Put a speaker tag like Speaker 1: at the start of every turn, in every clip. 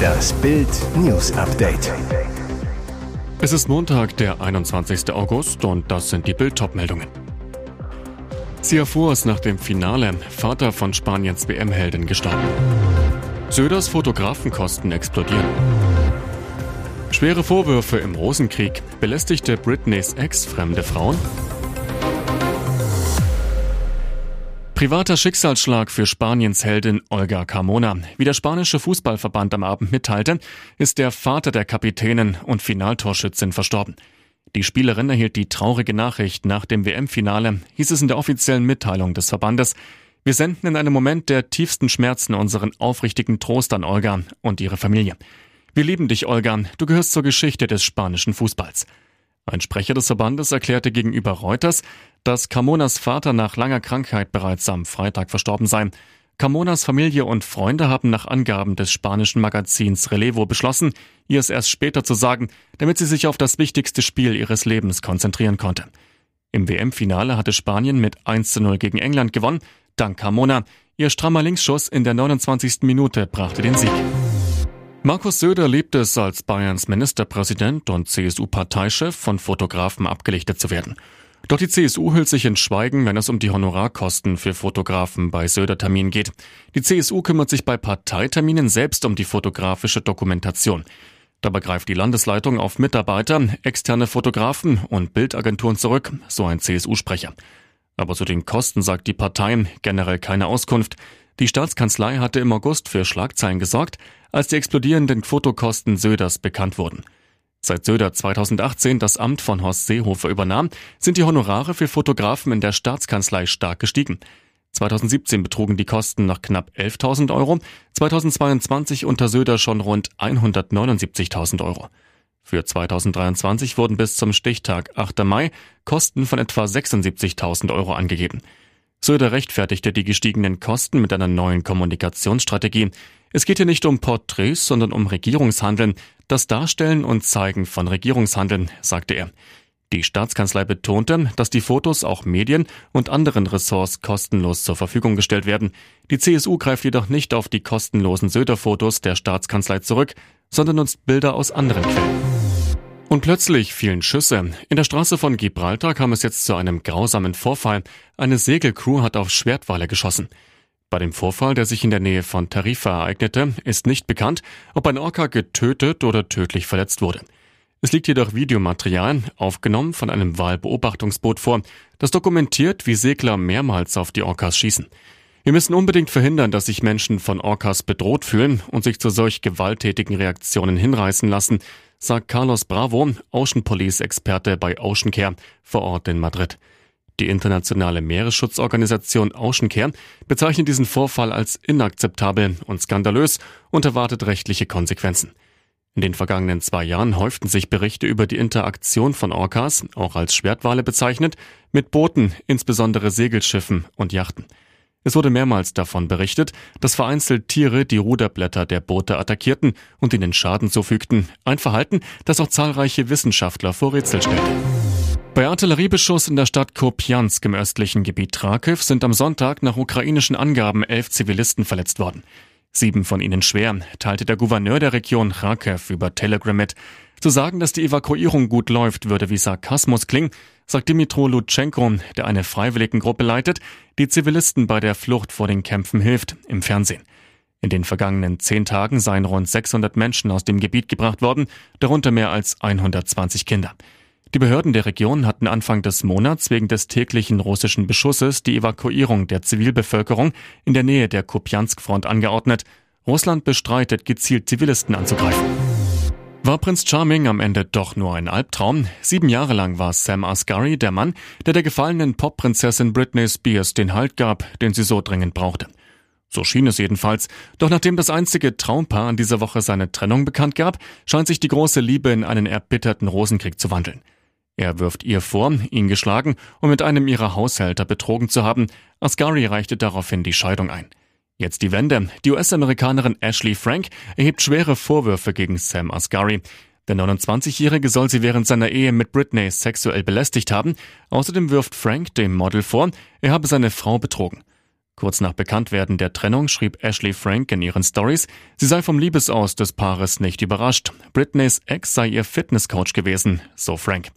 Speaker 1: Das Bild News Update.
Speaker 2: Es ist Montag, der 21. August und das sind die Bild meldungen erfuhr es nach dem Finale, Vater von Spaniens WM-Heldin gestorben. Söders Fotografenkosten explodieren. Schwere Vorwürfe im Rosenkrieg. Belästigte Britneys Ex fremde Frauen? Privater Schicksalsschlag für Spaniens Heldin Olga Carmona. Wie der spanische Fußballverband am Abend mitteilte, ist der Vater der Kapitänin und Finaltorschützin verstorben. Die Spielerin erhielt die traurige Nachricht nach dem WM-Finale, hieß es in der offiziellen Mitteilung des Verbandes. Wir senden in einem Moment der tiefsten Schmerzen unseren aufrichtigen Trost an Olga und ihre Familie. Wir lieben dich, Olga. Du gehörst zur Geschichte des spanischen Fußballs. Ein Sprecher des Verbandes erklärte gegenüber Reuters, dass Carmonas Vater nach langer Krankheit bereits am Freitag verstorben sei. Carmonas Familie und Freunde haben nach Angaben des spanischen Magazins Relevo beschlossen, ihr es erst später zu sagen, damit sie sich auf das wichtigste Spiel ihres Lebens konzentrieren konnte. Im WM-Finale hatte Spanien mit 1 zu 0 gegen England gewonnen, dank Carmona. Ihr strammer Linksschuss in der 29. Minute brachte den Sieg. Markus Söder liebt es, als Bayerns Ministerpräsident und CSU-Parteichef von Fotografen abgelichtet zu werden. Doch die CSU hüllt sich in Schweigen, wenn es um die Honorarkosten für Fotografen bei Söder-Terminen geht. Die CSU kümmert sich bei Parteiterminen selbst um die fotografische Dokumentation. Dabei greift die Landesleitung auf Mitarbeiter, externe Fotografen und Bildagenturen zurück, so ein CSU-Sprecher. Aber zu den Kosten sagt die Partei generell keine Auskunft. Die Staatskanzlei hatte im August für Schlagzeilen gesorgt, als die explodierenden Fotokosten Söders bekannt wurden. Seit Söder 2018 das Amt von Horst Seehofer übernahm, sind die Honorare für Fotografen in der Staatskanzlei stark gestiegen. 2017 betrugen die Kosten noch knapp 11.000 Euro, 2022 unter Söder schon rund 179.000 Euro. Für 2023 wurden bis zum Stichtag 8. Mai Kosten von etwa 76.000 Euro angegeben. Söder rechtfertigte die gestiegenen Kosten mit einer neuen Kommunikationsstrategie. Es geht hier nicht um Porträts, sondern um Regierungshandeln, das Darstellen und Zeigen von Regierungshandeln, sagte er. Die Staatskanzlei betonte, dass die Fotos auch Medien und anderen Ressorts kostenlos zur Verfügung gestellt werden. Die CSU greift jedoch nicht auf die kostenlosen Söder-Fotos der Staatskanzlei zurück, sondern nutzt Bilder aus anderen Quellen. Und plötzlich fielen Schüsse. In der Straße von Gibraltar kam es jetzt zu einem grausamen Vorfall. Eine Segelcrew hat auf Schwertwale geschossen. Bei dem Vorfall, der sich in der Nähe von Tarifa ereignete, ist nicht bekannt, ob ein Orca getötet oder tödlich verletzt wurde. Es liegt jedoch Videomaterial, aufgenommen von einem Wahlbeobachtungsboot vor, das dokumentiert, wie Segler mehrmals auf die Orcas schießen. Wir müssen unbedingt verhindern, dass sich Menschen von Orcas bedroht fühlen und sich zu solch gewalttätigen Reaktionen hinreißen lassen, sagt Carlos Bravo, Ocean Police-Experte bei Ocean Care vor Ort in Madrid. Die internationale Meeresschutzorganisation Ocean Care bezeichnet diesen Vorfall als inakzeptabel und skandalös und erwartet rechtliche Konsequenzen. In den vergangenen zwei Jahren häuften sich Berichte über die Interaktion von Orcas, auch als Schwertwale bezeichnet, mit Booten, insbesondere Segelschiffen und Yachten. Es wurde mehrmals davon berichtet, dass vereinzelt Tiere die Ruderblätter der Boote attackierten und ihnen Schaden zufügten. Ein Verhalten, das auch zahlreiche Wissenschaftler vor Rätsel stellte. Bei Artilleriebeschuss in der Stadt Kopiansk im östlichen Gebiet Trakiw sind am Sonntag nach ukrainischen Angaben elf Zivilisten verletzt worden. Sieben von ihnen schwer, teilte der Gouverneur der Region Kharkiv über Telegram mit. Zu sagen, dass die Evakuierung gut läuft, würde wie Sarkasmus klingen, sagt Dimitro Lutschenko, der eine Freiwilligengruppe leitet, die Zivilisten bei der Flucht vor den Kämpfen hilft, im Fernsehen. In den vergangenen zehn Tagen seien rund 600 Menschen aus dem Gebiet gebracht worden, darunter mehr als 120 Kinder. Die Behörden der Region hatten Anfang des Monats wegen des täglichen russischen Beschusses die Evakuierung der Zivilbevölkerung in der Nähe der Kupiansk-Front angeordnet. Russland bestreitet, gezielt Zivilisten anzugreifen. War Prinz Charming am Ende doch nur ein Albtraum? Sieben Jahre lang war Sam Asghari der Mann, der der gefallenen Popprinzessin Britney Spears den Halt gab, den sie so dringend brauchte. So schien es jedenfalls. Doch nachdem das einzige Traumpaar an dieser Woche seine Trennung bekannt gab, scheint sich die große Liebe in einen erbitterten Rosenkrieg zu wandeln. Er wirft ihr vor, ihn geschlagen und mit einem ihrer Haushälter betrogen zu haben. Asghari reichte daraufhin die Scheidung ein. Jetzt die Wende. Die US-Amerikanerin Ashley Frank erhebt schwere Vorwürfe gegen Sam Asghari. Der 29-Jährige soll sie während seiner Ehe mit Britney sexuell belästigt haben. Außerdem wirft Frank dem Model vor, er habe seine Frau betrogen. Kurz nach Bekanntwerden der Trennung schrieb Ashley Frank in ihren Stories, sie sei vom Liebesaus des Paares nicht überrascht. Britneys Ex sei ihr Fitnesscoach gewesen, so Frank.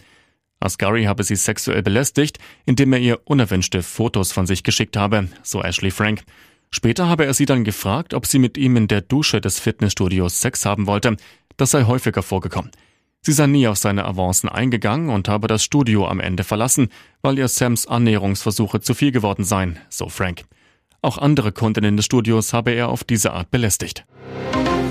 Speaker 2: Asghari habe sie sexuell belästigt, indem er ihr unerwünschte Fotos von sich geschickt habe, so Ashley Frank. Später habe er sie dann gefragt, ob sie mit ihm in der Dusche des Fitnessstudios Sex haben wollte. Das sei häufiger vorgekommen. Sie sei nie auf seine Avancen eingegangen und habe das Studio am Ende verlassen, weil ihr Sams Annäherungsversuche zu viel geworden seien, so Frank. Auch andere Kundinnen des Studios habe er auf diese Art belästigt.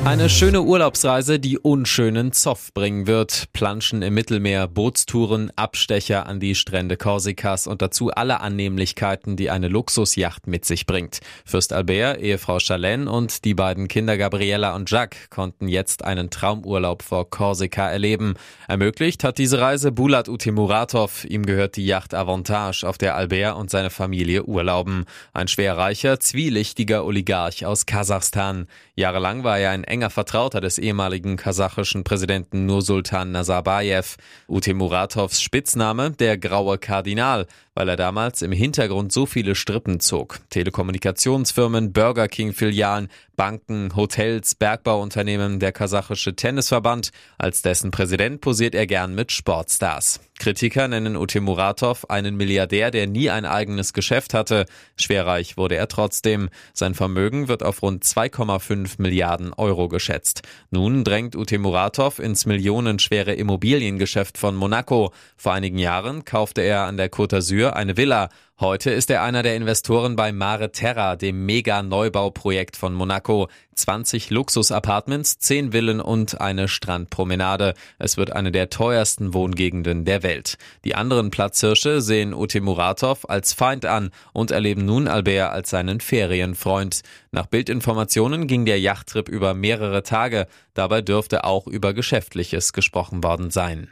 Speaker 3: Eine schöne Urlaubsreise, die unschönen Zoff bringen wird. Planschen im Mittelmeer, Bootstouren, Abstecher an die Strände Korsikas und dazu alle Annehmlichkeiten, die eine Luxusjacht mit sich bringt. Fürst Albert, Ehefrau Chalène und die beiden Kinder Gabriella und Jacques konnten jetzt einen Traumurlaub vor Korsika erleben. Ermöglicht hat diese Reise Bulat Utimuratov. Ihm gehört die Yacht Avantage, auf der Albert und seine Familie urlauben. Ein schwerreicher, zwielichtiger Oligarch aus Kasachstan. Jahrelang war er ein enger Vertrauter des ehemaligen kasachischen Präsidenten Nursultan Nazarbayev. Ute Muratovs Spitzname der graue Kardinal, weil er damals im Hintergrund so viele Strippen zog. Telekommunikationsfirmen, Burger King Filialen, Banken, Hotels, Bergbauunternehmen, der kasachische Tennisverband. Als dessen Präsident posiert er gern mit Sportstars. Kritiker nennen Ute Muratov einen Milliardär, der nie ein eigenes Geschäft hatte. Schwerreich wurde er trotzdem. Sein Vermögen wird auf rund 2,5 Milliarden Euro geschätzt. Nun drängt Ute Muratov ins millionenschwere Immobiliengeschäft von Monaco. Vor einigen Jahren kaufte er an der Côte d'Azur eine Villa. Heute ist er einer der Investoren bei Mare Terra, dem Mega-Neubauprojekt von Monaco. 20 Luxus-Apartments, 10 Villen und eine Strandpromenade. Es wird eine der teuersten Wohngegenden der Welt. Die anderen Platzhirsche sehen Ute Muratov als Feind an und erleben nun Albert als seinen Ferienfreund. Nach Bildinformationen ging der Yachttrip über mehrere Tage. Dabei dürfte auch über Geschäftliches gesprochen worden sein.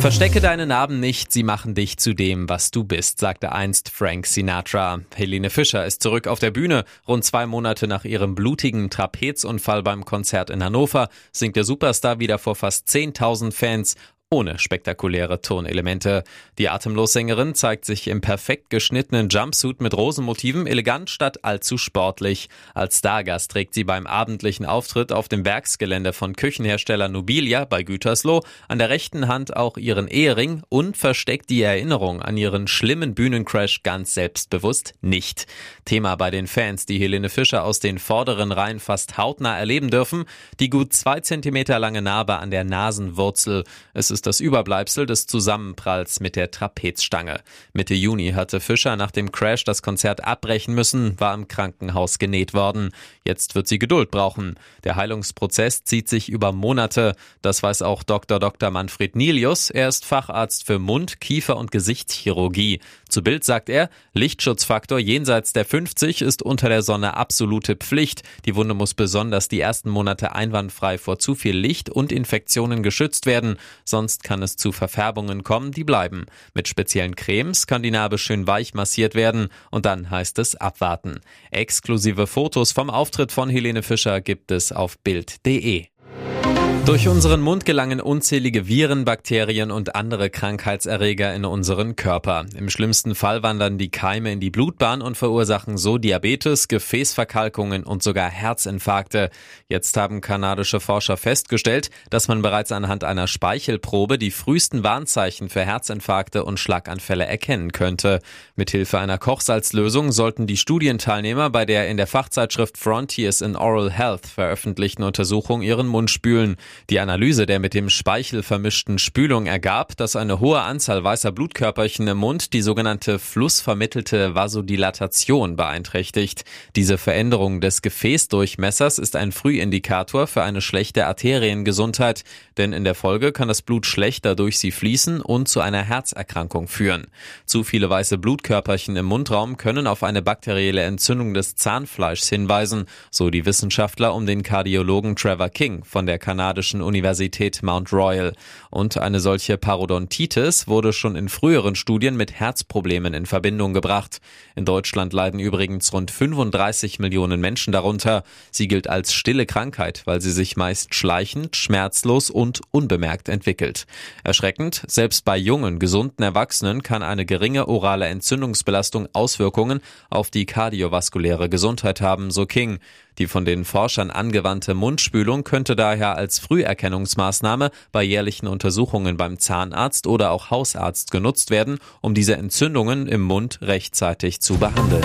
Speaker 3: Verstecke deine Narben nicht, sie machen dich zu dem, was du bist, sagte einst Frank Sinatra. Helene Fischer ist zurück auf der Bühne. Rund zwei Monate nach ihrem blutigen Trapezunfall beim Konzert in Hannover singt der Superstar wieder vor fast 10.000 Fans ohne spektakuläre Tonelemente. Die Atemlossängerin zeigt sich im perfekt geschnittenen Jumpsuit mit Rosenmotiven elegant statt allzu sportlich. Als Stargast trägt sie beim abendlichen Auftritt auf dem Werksgelände von Küchenhersteller Nobilia bei Gütersloh an der rechten Hand auch ihren Ehering und versteckt die Erinnerung an ihren schlimmen Bühnencrash ganz selbstbewusst nicht. Thema bei den Fans, die Helene Fischer aus den vorderen Reihen fast hautnah erleben dürfen, die gut zwei Zentimeter lange Narbe an der Nasenwurzel. Es ist ist das Überbleibsel des Zusammenpralls mit der Trapezstange. Mitte Juni hatte Fischer nach dem Crash das Konzert abbrechen müssen, war im Krankenhaus genäht worden. Jetzt wird sie Geduld brauchen. Der Heilungsprozess zieht sich über Monate. Das weiß auch Dr. Dr. Manfred Nilius. Er ist Facharzt für Mund-, Kiefer- und Gesichtschirurgie. Zu Bild sagt er, Lichtschutzfaktor jenseits der 50 ist unter der Sonne absolute Pflicht. Die Wunde muss besonders die ersten Monate einwandfrei vor zu viel Licht und Infektionen geschützt werden, sonst kann es zu Verfärbungen kommen, die bleiben. Mit speziellen Cremes kann die Narbe schön weich massiert werden und dann heißt es abwarten. Exklusive Fotos vom Auftritt von Helene Fischer gibt es auf Bild.de. Durch unseren Mund gelangen unzählige Viren, Bakterien und andere Krankheitserreger in unseren Körper. Im schlimmsten Fall wandern die Keime in die Blutbahn und verursachen so Diabetes, Gefäßverkalkungen und sogar Herzinfarkte. Jetzt haben kanadische Forscher festgestellt, dass man bereits anhand einer Speichelprobe die frühesten Warnzeichen für Herzinfarkte und Schlaganfälle erkennen könnte. Mithilfe einer Kochsalzlösung sollten die Studienteilnehmer bei der in der Fachzeitschrift Frontiers in Oral Health veröffentlichten Untersuchung ihren Mund spülen. Die Analyse der mit dem Speichel vermischten Spülung ergab, dass eine hohe Anzahl weißer Blutkörperchen im Mund die sogenannte flussvermittelte Vasodilatation beeinträchtigt. Diese Veränderung des Gefäßdurchmessers ist ein Frühindikator für eine schlechte Arteriengesundheit, denn in der Folge kann das Blut schlechter durch sie fließen und zu einer Herzerkrankung führen. Zu viele weiße Blutkörperchen im Mundraum können auf eine bakterielle Entzündung des Zahnfleischs hinweisen, so die Wissenschaftler um den Kardiologen Trevor King von der kanadischen britischen Universität Mount Royal. Und eine solche Parodontitis wurde schon in früheren Studien mit Herzproblemen in Verbindung gebracht. In Deutschland leiden übrigens rund 35 Millionen Menschen darunter. Sie gilt als stille Krankheit, weil sie sich meist schleichend, schmerzlos und unbemerkt entwickelt. Erschreckend, selbst bei jungen, gesunden Erwachsenen kann eine geringe orale Entzündungsbelastung Auswirkungen auf die kardiovaskuläre Gesundheit haben, so King. Die von den Forschern angewandte Mundspülung könnte daher als Früherkennungsmaßnahme bei jährlichen Untersuchungen beim Zahnarzt oder auch Hausarzt genutzt werden, um diese Entzündungen im Mund rechtzeitig zu behandeln.